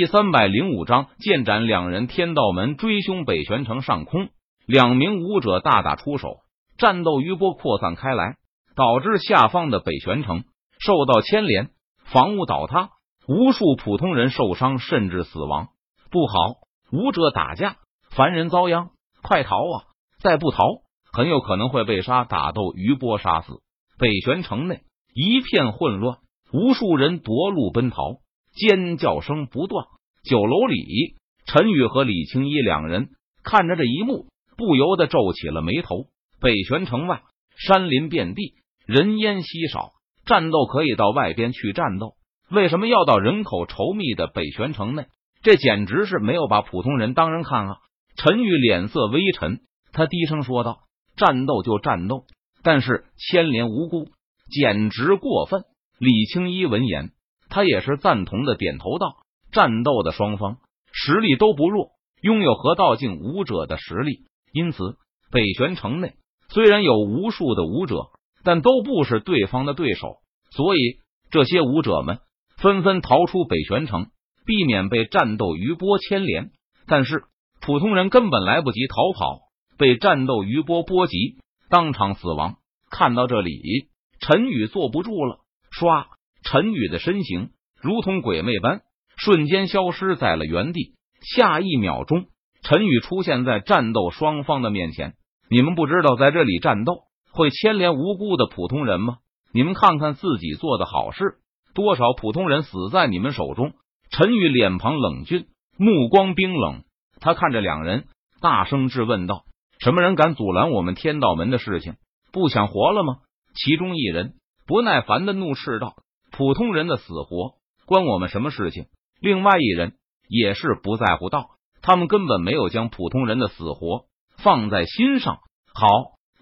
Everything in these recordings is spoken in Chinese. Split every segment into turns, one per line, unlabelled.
第三百零五章，剑斩两人。天道门追凶，北玄城上空，两名武者大打出手，战斗余波扩散开来，导致下方的北玄城受到牵连，房屋倒塌，无数普通人受伤甚至死亡。不好，武者打架，凡人遭殃，快逃啊！再不逃，很有可能会被杀。打斗余波杀死，北玄城内一片混乱，无数人夺路奔逃。尖叫声不断，酒楼里，陈宇和李青衣两人看着这一幕，不由得皱起了眉头。北玄城外，山林遍地，人烟稀少，战斗可以到外边去战斗，为什么要到人口稠密的北玄城内？这简直是没有把普通人当人看啊！陈宇脸色微沉，他低声说道：“战斗就战斗，但是牵连无辜，简直过分。”李青衣闻言。他也是赞同的，点头道：“战斗的双方实力都不弱，拥有河道境武者的实力，因此北玄城内虽然有无数的武者，但都不是对方的对手。所以这些武者们纷纷逃出北玄城，避免被战斗余波牵连。但是普通人根本来不及逃跑，被战斗余波波及，当场死亡。看到这里，陈宇坐不住了，唰。”陈宇的身形如同鬼魅般瞬间消失在了原地。下一秒钟，陈宇出现在战斗双方的面前。你们不知道在这里战斗会牵连无辜的普通人吗？你们看看自己做的好事，多少普通人死在你们手中。陈宇脸庞冷峻，目光冰冷，他看着两人，大声质问道：“什么人敢阻拦我们天道门的事情？不想活了吗？”其中一人不耐烦的怒斥道。普通人的死活关我们什么事情？另外一人也是不在乎道，他们根本没有将普通人的死活放在心上。好，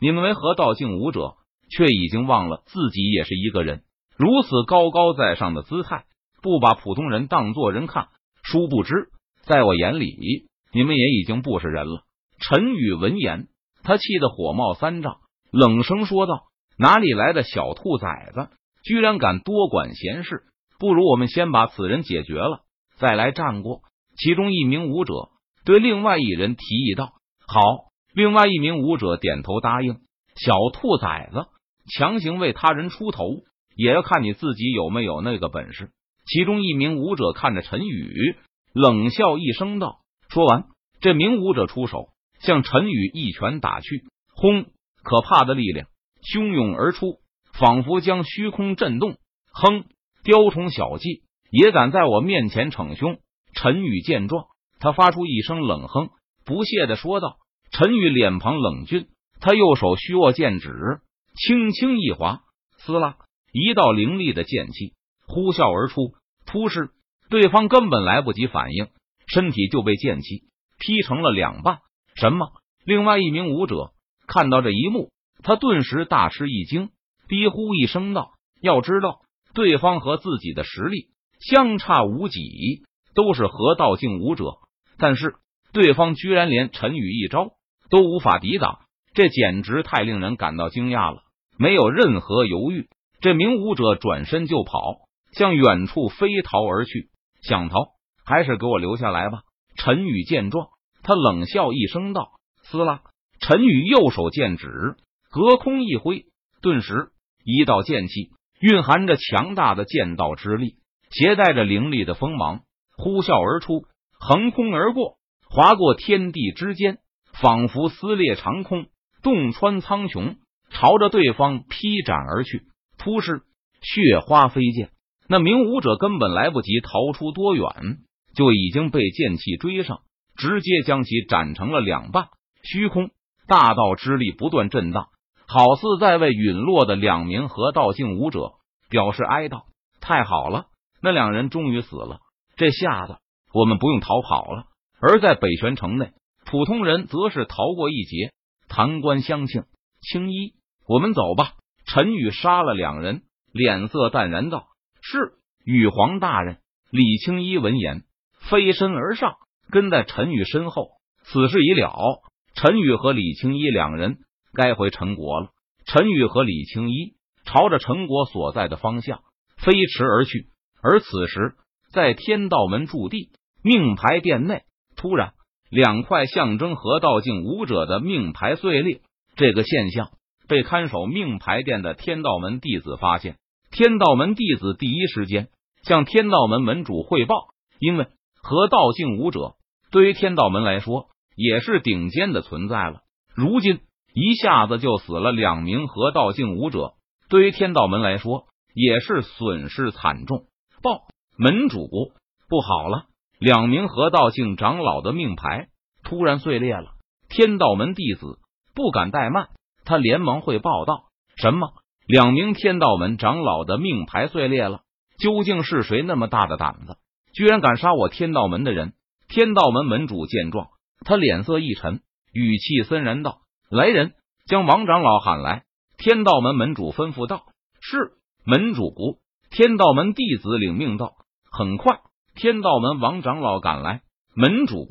你们为何道境武者，却已经忘了自己也是一个人？如此高高在上的姿态，不把普通人当做人看。殊不知，在我眼里，你们也已经不是人了。陈宇闻言，他气得火冒三丈，冷声说道：“哪里来的小兔崽子？”居然敢多管闲事，不如我们先把此人解决了，再来战过。其中一名武者对另外一人提议道：“好。”另外一名武者点头答应。小兔崽子，强行为他人出头，也要看你自己有没有那个本事。其中一名武者看着陈宇，冷笑一声道：“说完，这名武者出手，向陈宇一拳打去。轰！可怕的力量汹涌而出。”仿佛将虚空震动。哼，雕虫小技也敢在我面前逞凶！陈宇见状，他发出一声冷哼，不屑的说道：“陈宇脸庞冷峻，他右手虚握剑指，轻轻一划，撕拉，一道凌厉的剑气呼啸而出。突施，对方根本来不及反应，身体就被剑气劈成了两半。什么？另外一名武者看到这一幕，他顿时大吃一惊。低呼一声道：“要知道，对方和自己的实力相差无几，都是河道境武者，但是对方居然连陈宇一招都无法抵挡，这简直太令人感到惊讶了。没有任何犹豫，这名武者转身就跑，向远处飞逃而去。想逃，还是给我留下来吧！”陈宇见状，他冷笑一声道：“撕拉！”陈宇右手剑指隔空一挥，顿时。一道剑气蕴含着强大的剑道之力，携带着凌厉的锋芒，呼啸而出，横空而过，划过天地之间，仿佛撕裂长空，洞穿苍穹，朝着对方劈斩而去。突施血花飞溅，那名武者根本来不及逃出多远，就已经被剑气追上，直接将其斩成了两半。虚空大道之力不断震荡。好似在为陨落的两名河道境武者表示哀悼。太好了，那两人终于死了，这下子我们不用逃跑了。而在北玄城内，普通人则是逃过一劫。弹冠相庆，青衣，我们走吧。陈宇杀了两人，脸色淡然道：“是羽皇大人。”李青衣闻言，飞身而上，跟在陈宇身后。此事已了，陈宇和李青衣两人。该回陈国了。陈宇和李青衣朝着陈国所在的方向飞驰而去。而此时，在天道门驻地，命牌殿内突然两块象征河道境武者的命牌碎裂，这个现象被看守命牌殿的天道门弟子发现。天道门弟子第一时间向天道门门主汇报，因为河道境武者对于天道门来说也是顶尖的存在了。如今一下子就死了两名河道境武者，对于天道门来说也是损失惨重。报门主不好了，两名河道境长老的命牌突然碎裂了。天道门弟子不敢怠慢，他连忙汇报道：“什么？”两名天道门长老的命牌碎裂了，究竟是谁那么大的胆子，居然敢杀我天道门的人？天道门门主见状，他脸色一沉，语气森然道：“来人，将王长老喊来。”天道门门主吩咐道：“是门主。”天道门弟子领命道：“很快，天道门王长老赶来。”门主，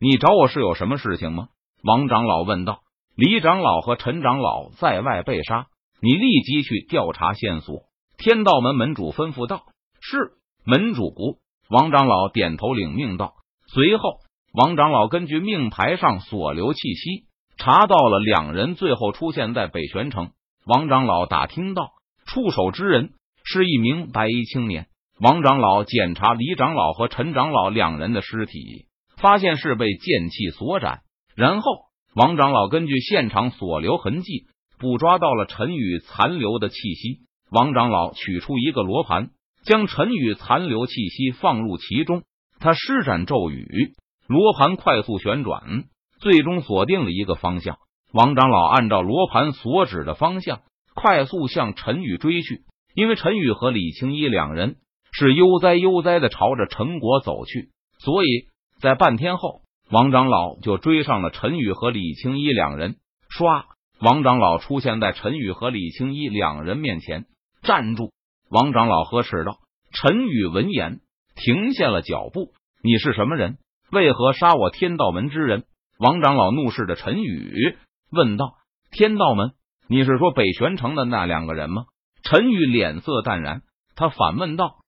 你找我是有什么事情吗？王长老问道。李长老和陈长老在外被杀。你立即去调查线索。天道门门主吩咐道：“是门主。”王长老点头领命道。随后，王长老根据命牌上所留气息，查到了两人最后出现在北玄城。王长老打听到，出手之人是一名白衣青年。王长老检查李长老和陈长老两人的尸体，发现是被剑气所斩。然后，王长老根据现场所留痕迹。捕抓到了陈宇残留的气息，王长老取出一个罗盘，将陈宇残留气息放入其中。他施展咒语，罗盘快速旋转，最终锁定了一个方向。王长老按照罗盘所指的方向，快速向陈宇追去。因为陈宇和李青衣两人是悠哉悠哉的朝着陈国走去，所以在半天后，王长老就追上了陈宇和李青衣两人。唰。王长老出现在陈宇和李青衣两人面前，站住！王长老呵斥道。陈宇闻言停下了脚步。你是什么人？为何杀我天道门之人？王长老怒视着陈宇问道。天道门？你是说北玄城的那两个人吗？陈宇脸色淡然，他反问道。